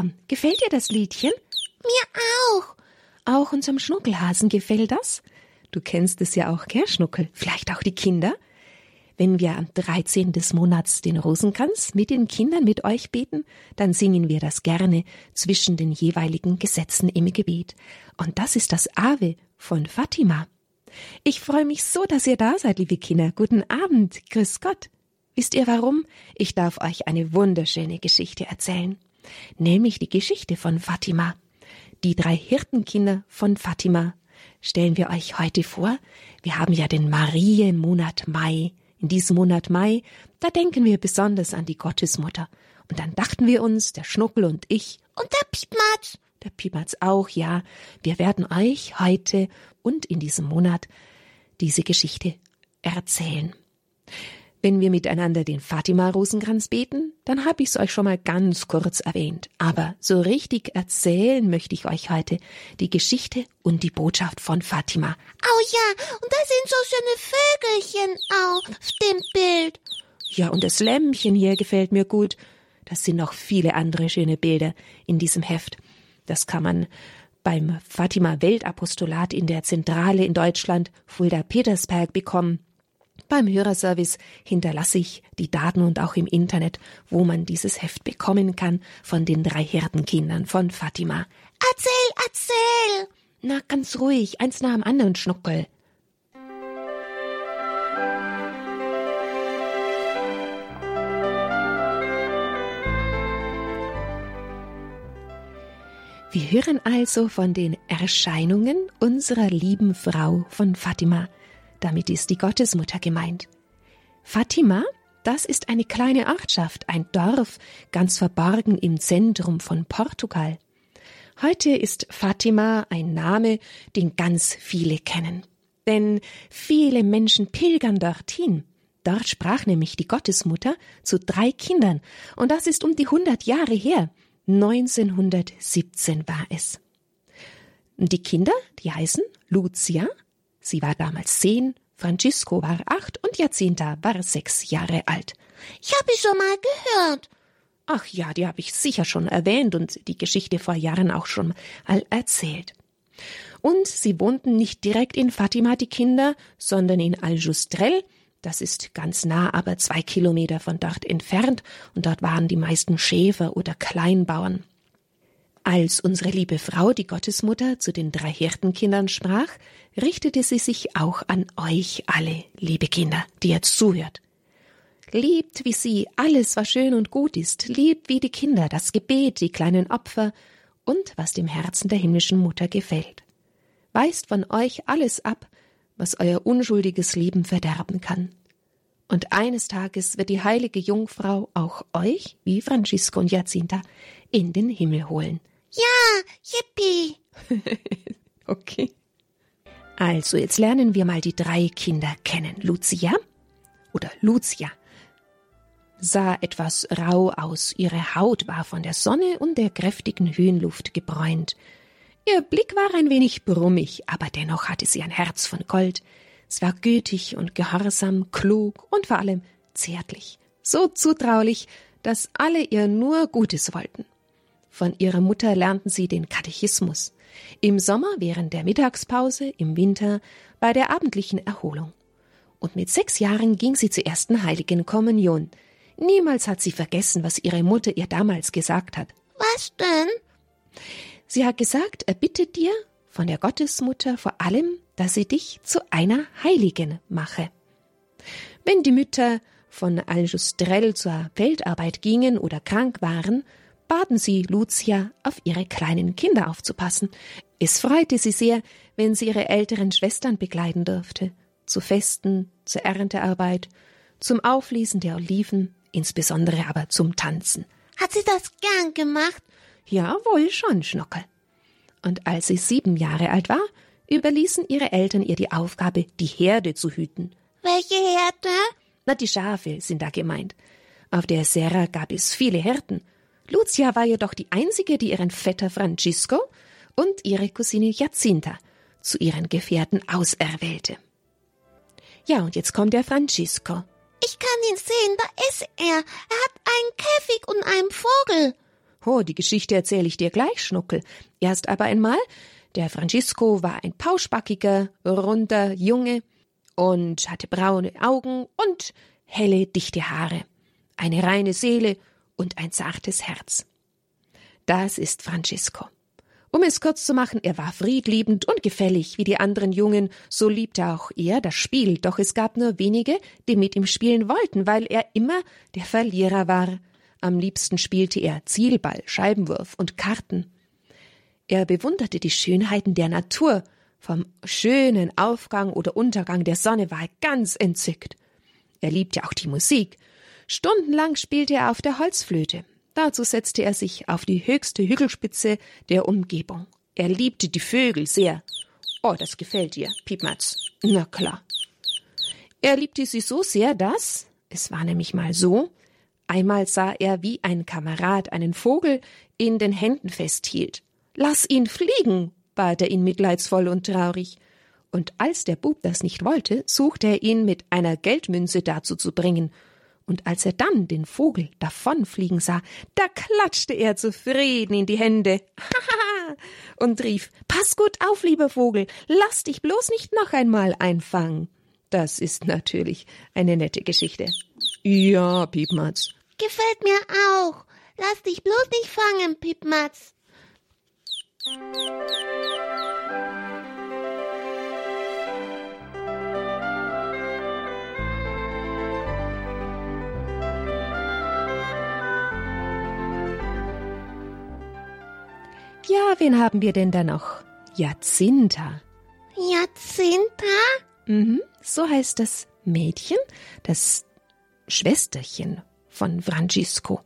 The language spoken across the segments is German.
komm, gefällt dir das Liedchen? Mir auch. Auch unserem Schnuckelhasen gefällt das? Du kennst es ja auch, gell, Schnuckel? Vielleicht auch die Kinder? Wenn wir am 13. des Monats den Rosenkranz mit den Kindern mit euch beten, dann singen wir das gerne zwischen den jeweiligen Gesetzen im Gebet. Und das ist das Ave von Fatima. Ich freue mich so, dass ihr da seid, liebe Kinder. Guten Abend, grüß Gott. Wisst ihr warum? Ich darf euch eine wunderschöne Geschichte erzählen. Nämlich die Geschichte von Fatima. Die drei Hirtenkinder von Fatima stellen wir euch heute vor. Wir haben ja den Marienmonat Mai. In diesem Monat Mai, da denken wir besonders an die Gottesmutter. Und dann dachten wir uns, der Schnuckel und ich und der Piepmatz, der Piepmatz auch, ja, wir werden euch heute und in diesem Monat diese Geschichte erzählen. Wenn wir miteinander den Fatima-Rosenkranz beten, dann habe ich es euch schon mal ganz kurz erwähnt. Aber so richtig erzählen möchte ich euch heute die Geschichte und die Botschaft von Fatima. Oh ja, und da sind so schöne Vögelchen auf dem Bild. Ja, und das Lämmchen hier gefällt mir gut. Das sind noch viele andere schöne Bilder in diesem Heft. Das kann man beim Fatima Weltapostolat in der Zentrale in Deutschland, Fulda Petersberg, bekommen. Beim Hörerservice hinterlasse ich die Daten und auch im Internet, wo man dieses Heft bekommen kann von den drei Hirtenkindern von Fatima. Erzähl, erzähl! Na, ganz ruhig, eins nach dem anderen, Schnuckel. Wir hören also von den Erscheinungen unserer lieben Frau von Fatima, damit ist die Gottesmutter gemeint. Fatima, das ist eine kleine Ortschaft, ein Dorf, ganz verborgen im Zentrum von Portugal. Heute ist Fatima ein Name, den ganz viele kennen. Denn viele Menschen pilgern dorthin. Dort sprach nämlich die Gottesmutter zu drei Kindern, und das ist um die hundert Jahre her. 1917 war es. Die Kinder, die heißen Lucia, Sie war damals zehn, Francisco war acht und Jacinta war sechs Jahre alt. Ich habe schon mal gehört. Ach ja, die habe ich sicher schon erwähnt und die Geschichte vor Jahren auch schon mal erzählt. Und sie wohnten nicht direkt in Fatima, die Kinder, sondern in Aljustrel. Das ist ganz nah, aber zwei Kilometer von dort entfernt, und dort waren die meisten Schäfer oder Kleinbauern. Als unsere liebe Frau, die Gottesmutter, zu den drei Hirtenkindern sprach, richtete sie sich auch an euch alle, liebe Kinder, die jetzt zuhört. Liebt wie sie alles, was schön und gut ist, liebt wie die Kinder das Gebet, die kleinen Opfer und was dem Herzen der himmlischen Mutter gefällt. Weist von euch alles ab, was euer unschuldiges Leben verderben kann. Und eines Tages wird die heilige Jungfrau auch euch, wie Francisco und Jacinta, in den Himmel holen. Ja, yippie. okay. Also, jetzt lernen wir mal die drei Kinder kennen. Lucia oder Lucia sah etwas rau aus. Ihre Haut war von der Sonne und der kräftigen Höhenluft gebräunt. Ihr Blick war ein wenig brummig, aber dennoch hatte sie ein Herz von Gold. Es war gütig und gehorsam, klug und vor allem zärtlich. So zutraulich, dass alle ihr nur Gutes wollten. Von ihrer Mutter lernten sie den Katechismus. Im Sommer während der Mittagspause, im Winter bei der abendlichen Erholung. Und mit sechs Jahren ging sie zur ersten heiligen Kommunion. Niemals hat sie vergessen, was ihre Mutter ihr damals gesagt hat. Was denn? Sie hat gesagt, er bittet dir von der Gottesmutter vor allem, dass sie dich zu einer Heiligen mache. Wenn die Mütter von Aljustrel zur Feldarbeit gingen oder krank waren, baten sie Lucia, auf ihre kleinen Kinder aufzupassen. Es freute sie sehr, wenn sie ihre älteren Schwestern begleiten durfte, zu Festen, zur Erntearbeit, zum Auflesen der Oliven, insbesondere aber zum Tanzen. Hat sie das gern gemacht? Ja, wohl schon, Schnuckel. Und als sie sieben Jahre alt war, überließen ihre Eltern ihr die Aufgabe, die Herde zu hüten. Welche Herde? Na, die Schafe sind da gemeint. Auf der Serra gab es viele Hirten, Lucia war jedoch die einzige, die ihren Vetter Francisco und ihre Cousine Jacinta zu ihren Gefährten auserwählte. Ja, und jetzt kommt der Francisco. Ich kann ihn sehen, da ist er. Er hat einen Käfig und einen Vogel. Oh, die Geschichte erzähle ich dir gleich, Schnuckel. Erst aber einmal, der Francisco war ein pauschbackiger, runder Junge und hatte braune Augen und helle, dichte Haare, eine reine Seele und ein zartes Herz. Das ist Francisco. Um es kurz zu machen, er war friedliebend und gefällig wie die anderen Jungen, so liebte auch er das Spiel, doch es gab nur wenige, die mit ihm spielen wollten, weil er immer der Verlierer war. Am liebsten spielte er Zielball, Scheibenwurf und Karten. Er bewunderte die Schönheiten der Natur, vom schönen Aufgang oder Untergang der Sonne war er ganz entzückt. Er liebte auch die Musik. Stundenlang spielte er auf der Holzflöte. Dazu setzte er sich auf die höchste Hügelspitze der Umgebung. Er liebte die Vögel sehr. Oh, das gefällt dir, Piepmatz. Na klar. Er liebte sie so sehr, dass, es war nämlich mal so, einmal sah er, wie ein Kamerad einen Vogel in den Händen festhielt. Lass ihn fliegen, bat er ihn mitleidsvoll und traurig. Und als der Bub das nicht wollte, suchte er ihn mit einer Geldmünze dazu zu bringen, und als er dann den Vogel davonfliegen sah, da klatschte er zufrieden in die Hände und rief Pass gut auf, lieber Vogel, lass dich bloß nicht noch einmal einfangen. Das ist natürlich eine nette Geschichte. Ja, Piepmatz. Gefällt mir auch. Lass dich bloß nicht fangen, Piepmatz. Ja, wen haben wir denn da noch? Jacinta. Jacinta? Mhm, so heißt das Mädchen, das Schwesterchen von Francisco.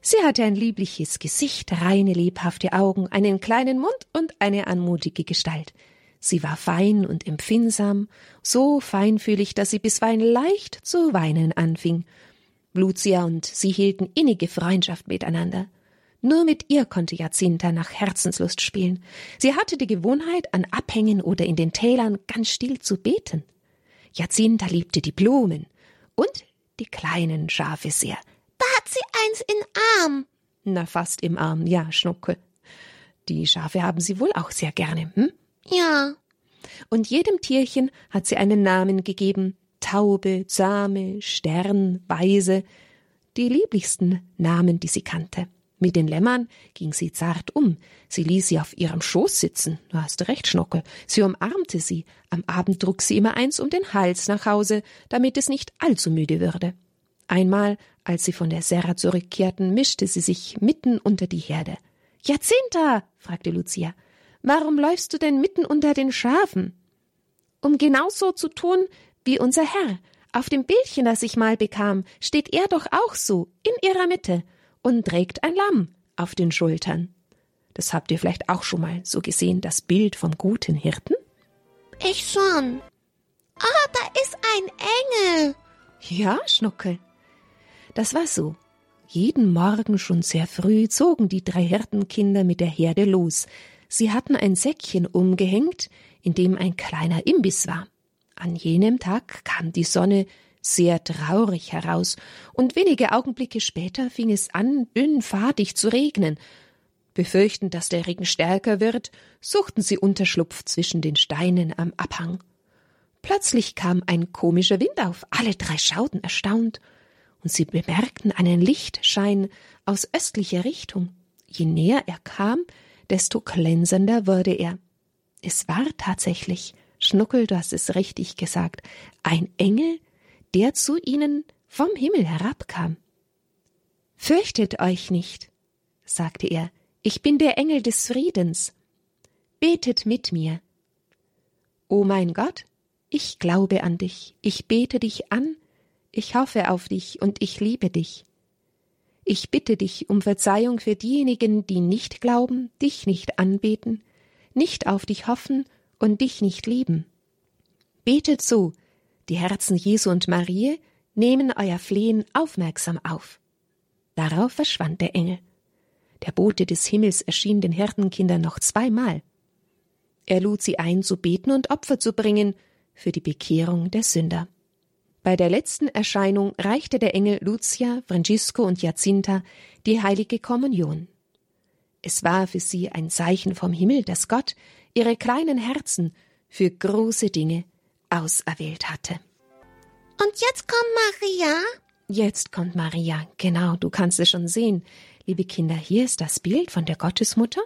Sie hatte ein liebliches Gesicht, reine, lebhafte Augen, einen kleinen Mund und eine anmutige Gestalt. Sie war fein und empfindsam, so feinfühlig, dass sie bisweilen leicht zu weinen anfing. Lucia und sie hielten innige Freundschaft miteinander. Nur mit ihr konnte Jacinta nach Herzenslust spielen. Sie hatte die Gewohnheit, an Abhängen oder in den Tälern ganz still zu beten. Jacinta liebte die Blumen und die kleinen Schafe sehr. Da hat sie eins in Arm. Na, fast im Arm, ja, Schnucke. Die Schafe haben sie wohl auch sehr gerne, hm? Ja. Und jedem Tierchen hat sie einen Namen gegeben. Taube, Same, Stern, Weise. Die lieblichsten Namen, die sie kannte. Mit den Lämmern ging sie zart um. Sie ließ sie auf ihrem Schoß sitzen. Du hast recht, Schnuckel. Sie umarmte sie. Am Abend trug sie immer eins um den Hals nach Hause, damit es nicht allzu müde würde. Einmal, als sie von der Serra zurückkehrten, mischte sie sich mitten unter die Herde. Jacinta, fragte Lucia, warum läufst du denn mitten unter den Schafen? Um genauso zu tun wie unser Herr. Auf dem Bildchen, das ich mal bekam, steht er doch auch so, in ihrer Mitte und trägt ein Lamm auf den Schultern. Das habt ihr vielleicht auch schon mal so gesehen, das Bild vom guten Hirten? Ich schon. Ah, da ist ein Engel. Ja, Schnuckel. Das war so. Jeden Morgen schon sehr früh zogen die drei Hirtenkinder mit der Herde los. Sie hatten ein Säckchen umgehängt, in dem ein kleiner Imbiss war. An jenem Tag kam die Sonne sehr traurig heraus, und wenige Augenblicke später fing es an, dünn zu regnen. Befürchtend, dass der Regen stärker wird, suchten sie Unterschlupf zwischen den Steinen am Abhang. Plötzlich kam ein komischer Wind auf, alle drei schauten erstaunt, und sie bemerkten einen Lichtschein aus östlicher Richtung. Je näher er kam, desto glänzender wurde er. Es war tatsächlich, Schnuckel, du hast es richtig gesagt, ein Engel, der zu ihnen vom Himmel herabkam. Fürchtet euch nicht, sagte er, ich bin der Engel des Friedens. Betet mit mir. O mein Gott, ich glaube an dich, ich bete dich an, ich hoffe auf dich und ich liebe dich. Ich bitte dich um Verzeihung für diejenigen, die nicht glauben, dich nicht anbeten, nicht auf dich hoffen und dich nicht lieben. Betet so, die Herzen Jesu und Marie nehmen euer Flehen aufmerksam auf. Darauf verschwand der Engel. Der Bote des Himmels erschien den Hirtenkindern noch zweimal. Er lud sie ein, zu beten und Opfer zu bringen für die Bekehrung der Sünder. Bei der letzten Erscheinung reichte der Engel Lucia, Francisco und Jacinta die heilige Kommunion. Es war für sie ein Zeichen vom Himmel, dass Gott ihre kleinen Herzen für große Dinge auserwählt hatte. Und jetzt kommt Maria? Jetzt kommt Maria, genau, du kannst es schon sehen. Liebe Kinder, hier ist das Bild von der Gottesmutter,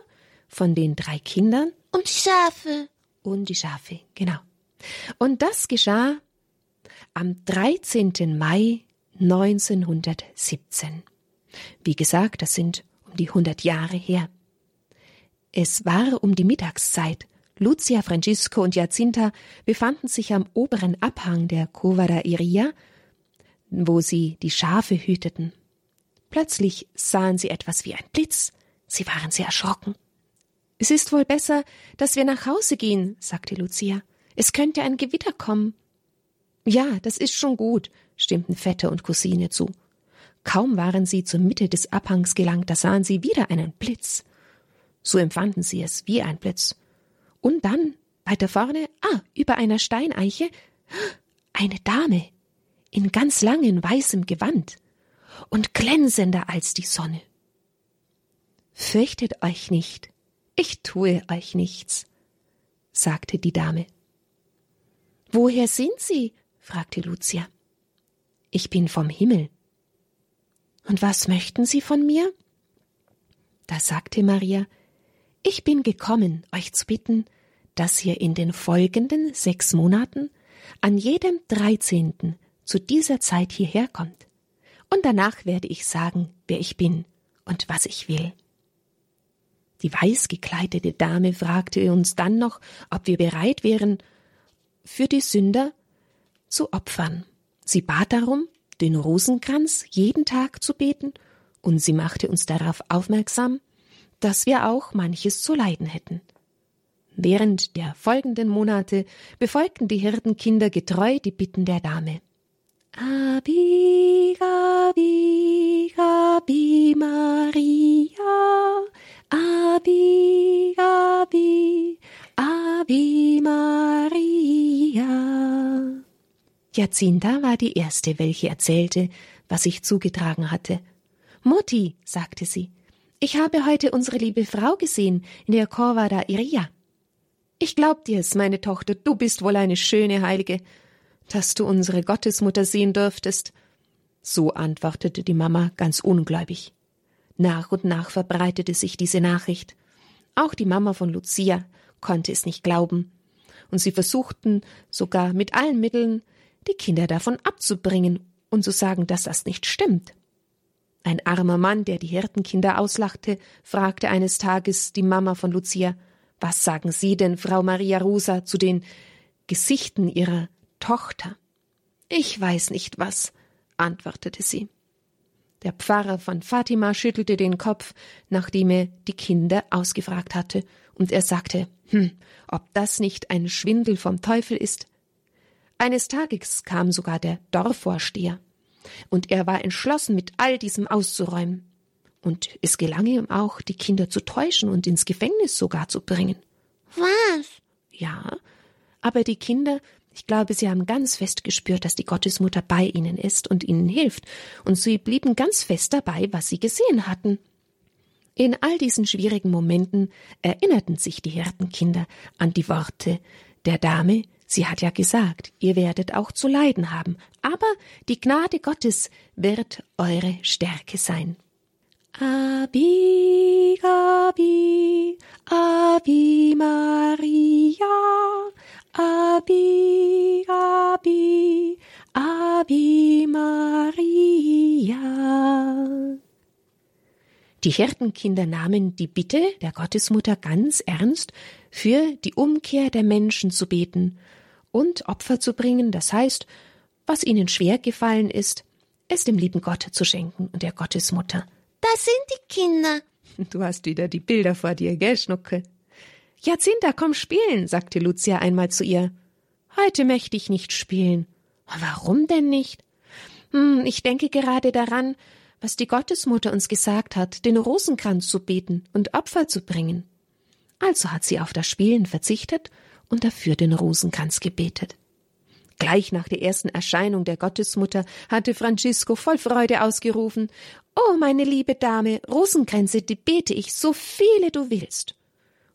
von den drei Kindern. Und die Schafe. Und die Schafe, genau. Und das geschah am 13. Mai 1917. Wie gesagt, das sind um die 100 Jahre her. Es war um die Mittagszeit. Lucia, Francisco und Jacinta befanden sich am oberen Abhang der Cova da Iria, wo sie die Schafe hüteten. Plötzlich sahen sie etwas wie ein Blitz. Sie waren sehr erschrocken. Es ist wohl besser, dass wir nach Hause gehen, sagte Lucia. Es könnte ein Gewitter kommen. Ja, das ist schon gut, stimmten Vetter und Cousine zu. Kaum waren sie zur Mitte des Abhangs gelangt, da sahen sie wieder einen Blitz. So empfanden sie es wie ein Blitz. Und dann, weiter vorne, ah, über einer Steineiche, eine Dame in ganz langem weißem Gewand und glänzender als die Sonne. Fürchtet euch nicht, ich tue euch nichts, sagte die Dame. Woher sind Sie? fragte Lucia. Ich bin vom Himmel. Und was möchten Sie von mir? Da sagte Maria, ich bin gekommen, euch zu bitten, dass ihr in den folgenden sechs Monaten an jedem dreizehnten zu dieser Zeit hierher kommt. Und danach werde ich sagen, wer ich bin und was ich will. Die weiß gekleidete Dame fragte uns dann noch, ob wir bereit wären, für die Sünder zu opfern. Sie bat darum, den Rosenkranz jeden Tag zu beten, und sie machte uns darauf aufmerksam, dass wir auch manches zu leiden hätten. Während der folgenden Monate befolgten die Hirtenkinder getreu die Bitten der Dame. Abi, Abi, Abi Maria, Abi, Abi, Abi Maria. Jacinta war die erste, welche erzählte, was sich zugetragen hatte. Mutti, sagte sie, ich habe heute unsere liebe Frau gesehen in der Corva da Iria. Ich glaub dir's, meine Tochter, du bist wohl eine schöne Heilige dass du unsere Gottesmutter sehen dürftest. So antwortete die Mama ganz ungläubig. Nach und nach verbreitete sich diese Nachricht. Auch die Mama von Lucia konnte es nicht glauben, und sie versuchten sogar mit allen Mitteln, die Kinder davon abzubringen und zu sagen, dass das nicht stimmt. Ein armer Mann, der die Hirtenkinder auslachte, fragte eines Tages die Mama von Lucia, was sagen Sie denn, Frau Maria Rosa, zu den Gesichten Ihrer Tochter. Ich weiß nicht was, antwortete sie. Der Pfarrer von Fatima schüttelte den Kopf, nachdem er die Kinder ausgefragt hatte, und er sagte, hm, ob das nicht ein Schwindel vom Teufel ist. Eines Tages kam sogar der Dorfvorsteher, und er war entschlossen, mit all diesem auszuräumen. Und es gelang ihm auch, die Kinder zu täuschen und ins Gefängnis sogar zu bringen. Was? Ja, aber die Kinder ich glaube, sie haben ganz fest gespürt, dass die Gottesmutter bei ihnen ist und ihnen hilft, und sie blieben ganz fest dabei, was sie gesehen hatten. In all diesen schwierigen Momenten erinnerten sich die Hirtenkinder an die Worte der Dame, sie hat ja gesagt, ihr werdet auch zu leiden haben, aber die Gnade Gottes wird eure Stärke sein. Abi, Abi, Abi Maria, Abi, Abi, Abi Maria. Die Hirtenkinder nahmen die Bitte der Gottesmutter ganz ernst, für die Umkehr der Menschen zu beten und Opfer zu bringen, das heißt, was ihnen schwer gefallen ist, es dem lieben Gott zu schenken und der Gottesmutter. Das sind die Kinder. Du hast wieder die Bilder vor dir, gell, Schnucke? Jacinta, komm spielen, sagte Lucia einmal zu ihr. Heute möchte ich nicht spielen. Warum denn nicht? Hm, ich denke gerade daran, was die Gottesmutter uns gesagt hat, den Rosenkranz zu beten und Opfer zu bringen. Also hat sie auf das Spielen verzichtet und dafür den Rosenkranz gebetet. Gleich nach der ersten Erscheinung der Gottesmutter hatte Francisco voll Freude ausgerufen Oh, meine liebe Dame, Rosenkränze, die bete ich, so viele du willst.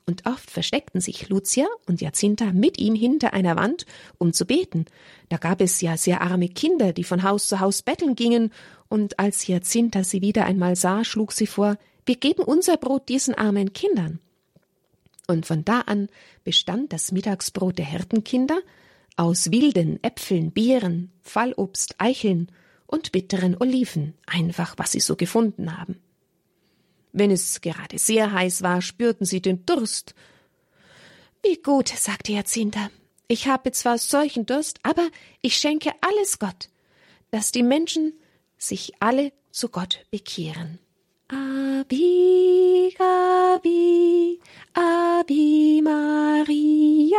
Und oft versteckten sich Lucia und Jacinta mit ihm hinter einer Wand, um zu beten. Da gab es ja sehr arme Kinder, die von Haus zu Haus betteln gingen, und als Jacinta sie wieder einmal sah, schlug sie vor, wir geben unser Brot diesen armen Kindern. Und von da an bestand das Mittagsbrot der Hirtenkinder aus wilden Äpfeln, Beeren, Fallobst, Eicheln und bitteren Oliven, einfach was sie so gefunden haben. Wenn es gerade sehr heiß war, spürten sie den Durst. Wie gut, sagte Jacinta. Ich habe zwar solchen Durst, aber ich schenke alles Gott, dass die Menschen sich alle zu Gott bekehren. Abi, Abi, Maria,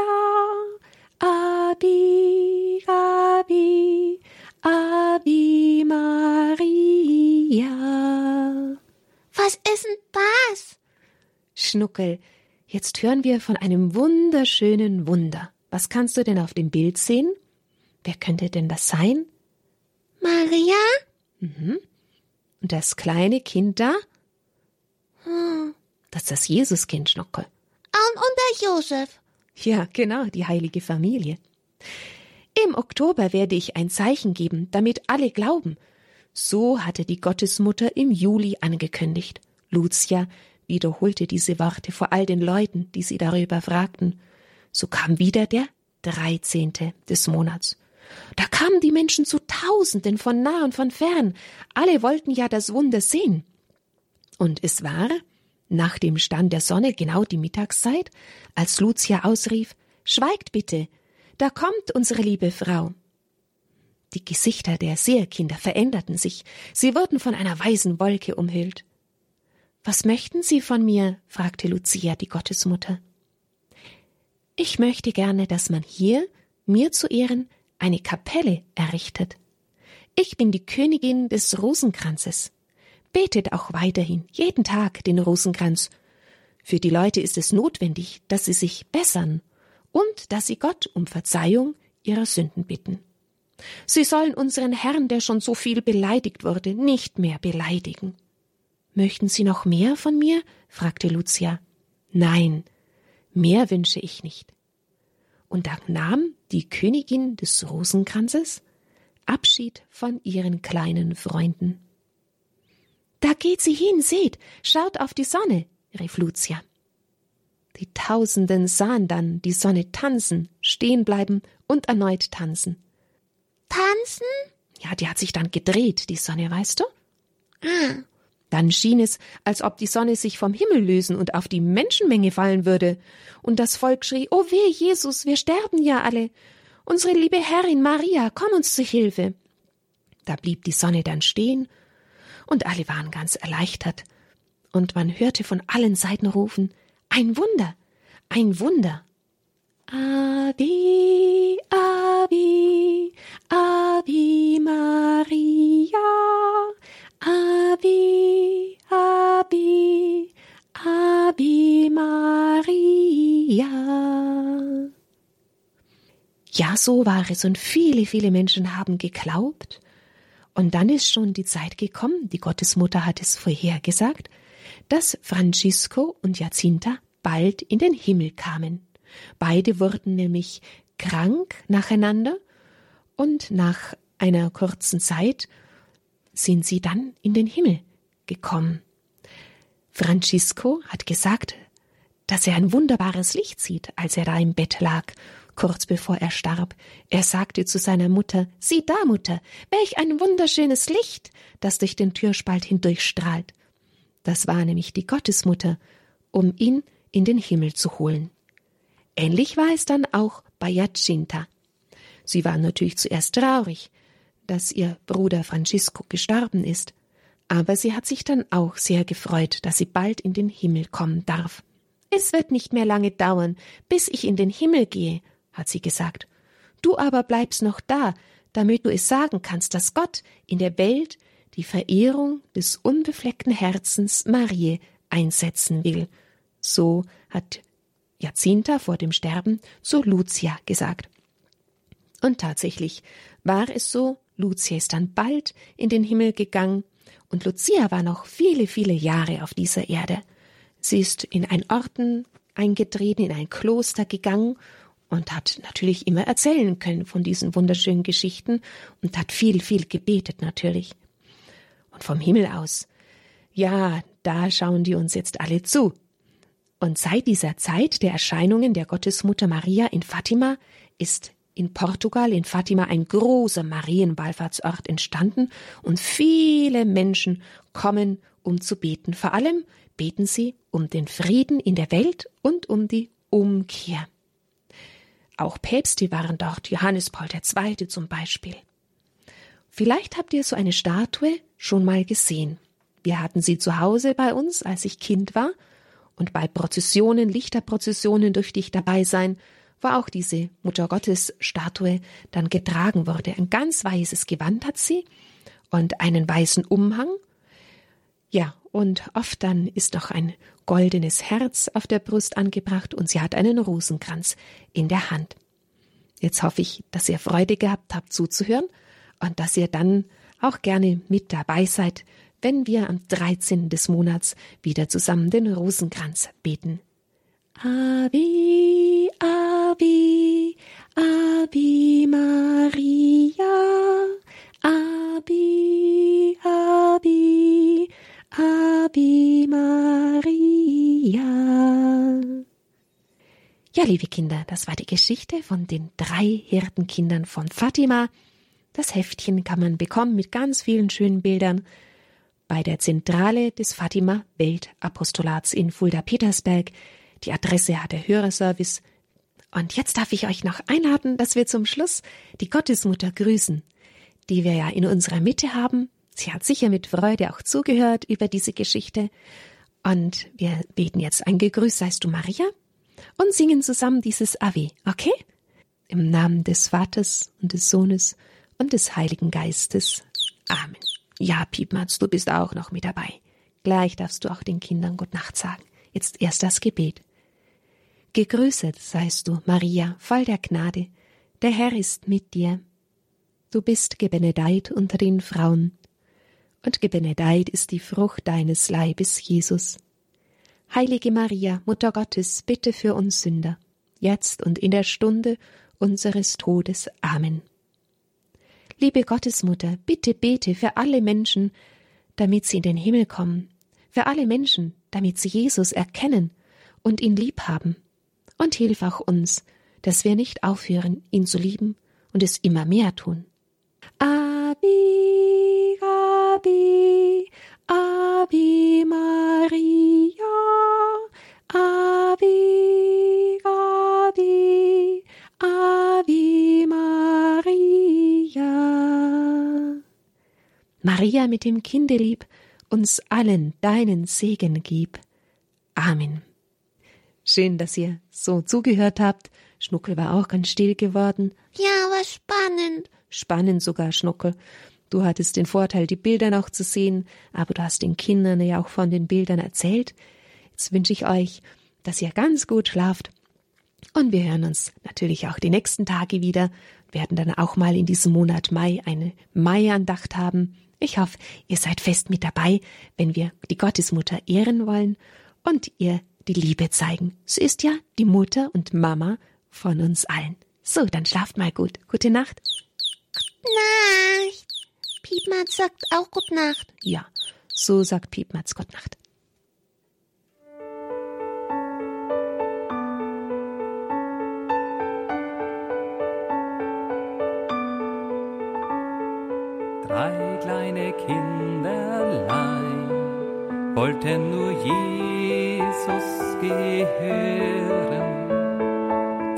Abi, Abi, Abi Maria. Was ist denn das? Schnuckel, jetzt hören wir von einem wunderschönen Wunder. Was kannst du denn auf dem Bild sehen? Wer könnte denn das sein? Maria? Mhm. Und das kleine Kind da? Hm. Das ist das Jesuskind, Schnuckel. Und, und der Josef. Ja, genau, die heilige Familie. Im Oktober werde ich ein Zeichen geben, damit alle glauben. So hatte die Gottesmutter im Juli angekündigt. Lucia wiederholte diese Worte vor all den Leuten, die sie darüber fragten. So kam wieder der dreizehnte des Monats. Da kamen die Menschen zu Tausenden von nah und von fern. Alle wollten ja das Wunder sehen. Und es war, nach dem Stand der Sonne genau die Mittagszeit, als Lucia ausrief Schweigt bitte, da kommt unsere liebe Frau. Die Gesichter der Seherkinder veränderten sich, sie wurden von einer weißen Wolke umhüllt. Was möchten Sie von mir? fragte Lucia, die Gottesmutter. Ich möchte gerne, dass man hier, mir zu Ehren, eine Kapelle errichtet. Ich bin die Königin des Rosenkranzes. Betet auch weiterhin jeden Tag den Rosenkranz. Für die Leute ist es notwendig, dass sie sich bessern und dass sie Gott um Verzeihung ihrer Sünden bitten. Sie sollen unseren Herrn, der schon so viel beleidigt wurde, nicht mehr beleidigen. Möchten Sie noch mehr von mir? fragte Lucia. Nein, mehr wünsche ich nicht. Und da nahm die Königin des Rosenkranzes Abschied von ihren kleinen Freunden. Da geht sie hin, seht, schaut auf die Sonne, rief Lucia. Die Tausenden sahen dann die Sonne tanzen, stehen bleiben und erneut tanzen. Tanzen? Ja, die hat sich dann gedreht, die Sonne, weißt du? Ah. Dann schien es, als ob die Sonne sich vom Himmel lösen und auf die Menschenmenge fallen würde. Und das Volk schrie, Oh weh, Jesus, wir sterben ja alle. Unsere liebe Herrin Maria, komm uns zu Hilfe. Da blieb die Sonne dann stehen und alle waren ganz erleichtert, und man hörte von allen Seiten rufen Ein Wunder, ein Wunder. Ave, Ave, Ave Maria, Ave, Ave, Ave Maria. Ja, so war es, und viele, viele Menschen haben geglaubt, und dann ist schon die Zeit gekommen, die Gottesmutter hat es vorhergesagt, dass Francisco und Jacinta bald in den Himmel kamen. Beide wurden nämlich krank nacheinander und nach einer kurzen Zeit sind sie dann in den Himmel gekommen. Francisco hat gesagt, dass er ein wunderbares Licht sieht, als er da im Bett lag kurz bevor er starb. Er sagte zu seiner Mutter Sieh da, Mutter, welch ein wunderschönes Licht, das durch den Türspalt hindurchstrahlt. Das war nämlich die Gottesmutter, um ihn in den Himmel zu holen. Ähnlich war es dann auch bei Jacinta. Sie war natürlich zuerst traurig, dass ihr Bruder Francisco gestorben ist, aber sie hat sich dann auch sehr gefreut, dass sie bald in den Himmel kommen darf. Es wird nicht mehr lange dauern, bis ich in den Himmel gehe, hat sie gesagt. Du aber bleibst noch da, damit du es sagen kannst, dass Gott in der Welt die Verehrung des unbefleckten Herzens Marie einsetzen will. So hat Jacinta vor dem Sterben zu Lucia gesagt. Und tatsächlich war es so, Lucia ist dann bald in den Himmel gegangen, und Lucia war noch viele, viele Jahre auf dieser Erde. Sie ist in ein Orden eingetreten, in ein Kloster gegangen und hat natürlich immer erzählen können von diesen wunderschönen Geschichten und hat viel, viel gebetet natürlich. Und vom Himmel aus, ja, da schauen die uns jetzt alle zu. Und seit dieser Zeit der Erscheinungen der Gottesmutter Maria in Fatima ist in Portugal, in Fatima, ein großer Marienwallfahrtsort entstanden und viele Menschen kommen, um zu beten. Vor allem beten sie um den Frieden in der Welt und um die Umkehr. Auch Päpste waren dort, Johannes Paul II. zum Beispiel. Vielleicht habt ihr so eine Statue schon mal gesehen. Wir hatten sie zu Hause bei uns, als ich Kind war, und bei Prozessionen, Lichterprozessionen durfte ich dabei sein, wo auch diese Muttergottes-Statue dann getragen wurde. Ein ganz weißes Gewand hat sie und einen weißen Umhang. Ja, und oft dann ist noch ein goldenes Herz auf der Brust angebracht und sie hat einen Rosenkranz in der Hand. Jetzt hoffe ich, dass ihr Freude gehabt habt zuzuhören und dass ihr dann auch gerne mit dabei seid, wenn wir am 13. des Monats wieder zusammen den Rosenkranz beten. Ave, Ave, Ave Maria, Ave, Maria. Ja, liebe Kinder, das war die Geschichte von den drei Hirtenkindern von Fatima. Das Heftchen kann man bekommen mit ganz vielen schönen Bildern bei der Zentrale des Fatima Weltapostolats in Fulda-Petersberg die Adresse hat der Hörerservice. Und jetzt darf ich euch noch einladen, dass wir zum Schluss die Gottesmutter grüßen, die wir ja in unserer Mitte haben. Sie hat sicher mit Freude auch zugehört über diese Geschichte. Und wir beten jetzt ein Gegrüß seist du Maria und singen zusammen dieses Ave, okay? Im Namen des Vaters und des Sohnes und des Heiligen Geistes. Amen. Ja, Piepmatz, du bist auch noch mit dabei. Gleich darfst du auch den Kindern Gute Nacht sagen. Jetzt erst das Gebet. Gegrüßet seist du, Maria, voll der Gnade, der Herr ist mit dir. Du bist gebenedeit unter den Frauen, und gebenedeit ist die Frucht deines Leibes, Jesus. Heilige Maria, Mutter Gottes, bitte für uns Sünder, jetzt und in der Stunde unseres Todes. Amen. Liebe Gottesmutter, bitte bete für alle Menschen, damit sie in den Himmel kommen, für alle Menschen, damit sie Jesus erkennen und ihn lieb haben und hilf auch uns, dass wir nicht aufhören, ihn zu lieben und es immer mehr tun. Abi, Abi, Abi Maria, Abi, Abi, Abi Maria. Maria mit dem Kindelieb, uns allen deinen Segen gib. Amen. Schön, dass ihr so zugehört habt. Schnuckel war auch ganz still geworden. Ja, war spannend. Spannend sogar, Schnuckel. Du hattest den Vorteil, die Bilder noch zu sehen, aber du hast den Kindern ja auch von den Bildern erzählt. Jetzt wünsche ich euch, dass ihr ganz gut schlaft. Und wir hören uns natürlich auch die nächsten Tage wieder, werden dann auch mal in diesem Monat Mai eine Mai-Andacht haben. Ich hoffe, ihr seid fest mit dabei, wenn wir die Gottesmutter ehren wollen und ihr die Liebe zeigen. Sie ist ja die Mutter und Mama von uns allen. So, dann schlaft mal gut. Gute Nacht. Gute Nacht. Piepmatz sagt auch Gute Nacht. Ja, so sagt Piepmatz Gute Nacht. Drei kleine Kinderlein wollten nur Jesus gehören.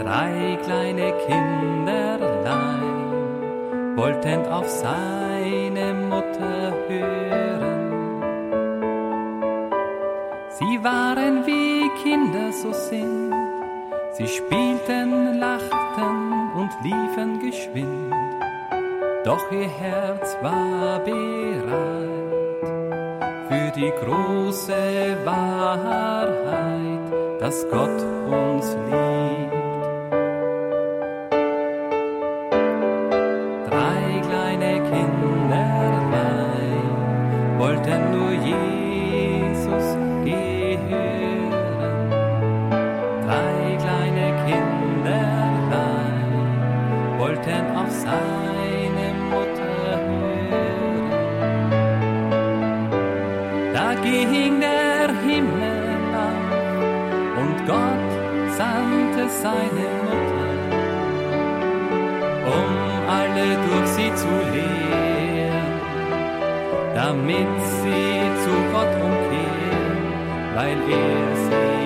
Drei kleine Kinderlein wollten auf seine spielten, lachten und liefen geschwind, doch ihr Herz war bereit für die große Wahrheit, dass Gott uns liebt. Liebte seine Mutter, um alle durch sie zu lehren, damit sie zu Gott umkehren, weil er sie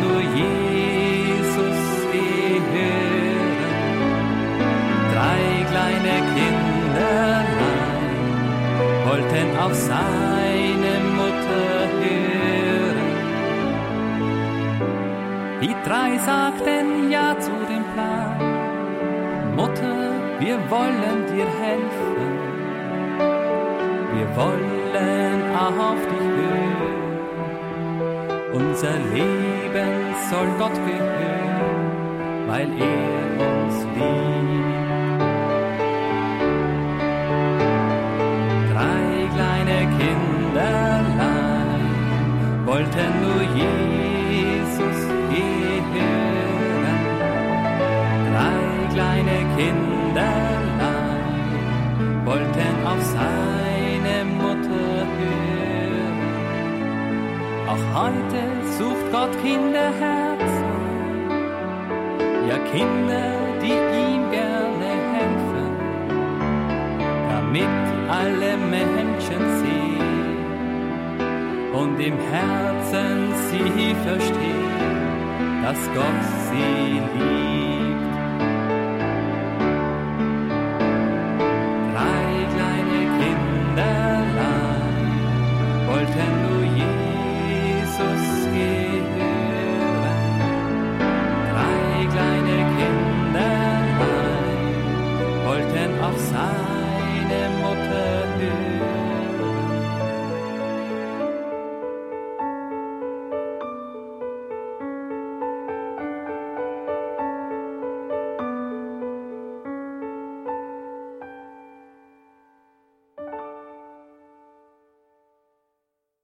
nur Jesus. Drei kleine Kinderlein wollten auf seine Mutter hören. Die drei sagten ja zu dem Plan. Mutter, wir wollen dir helfen. Wir wollen auf dich hören. Unser Leben soll Gott gehören, weil er uns liebt. Drei kleine Kinderlein wollten nur Jesus gehören. Drei kleine Kinderlein wollten auf seine Auch heute sucht Gott Kinderherzen, ja Kinder, die ihm gerne helfen, damit alle Menschen sehen und im Herzen sie verstehen, dass Gott sie liebt.